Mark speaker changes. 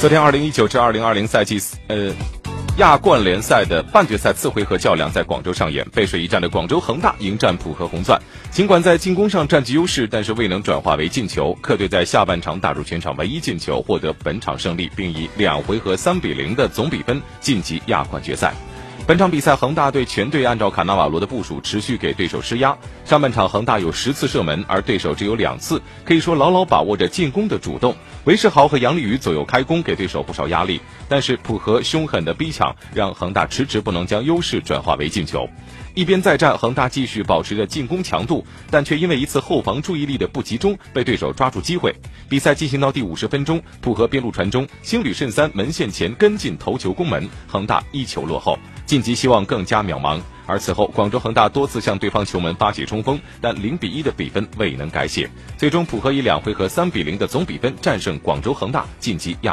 Speaker 1: 昨天，二零一九至二零二零赛季呃亚冠联赛的半决赛次回合较量在广州上演，背水一战的广州恒大迎战浦和红钻。尽管在进攻上占据优势，但是未能转化为进球。客队在下半场打入全场唯一进球，获得本场胜利，并以两回合三比零的总比分晋级亚冠决赛。本场比赛，恒大队全队按照卡纳瓦罗的部署，持续给对手施压。上半场，恒大有十次射门，而对手只有两次，可以说牢牢把握着进攻的主动。韦世豪和杨立宇左右开弓，给对手不少压力。但是浦和凶狠的逼抢，让恒大迟迟不能将优势转化为进球。一边再战，恒大继续保持着进攻强度，但却因为一次后防注意力的不集中，被对手抓住机会。比赛进行到第五十分钟，浦和边路传中，星旅慎三门线前跟进头球攻门，恒大一球落后。晋级希望更加渺茫，而此后广州恒大多次向对方球门发起冲锋，但零比一的比分未能改写。最终，浦和以两回合三比零的总比分战胜广州恒大，晋级亚。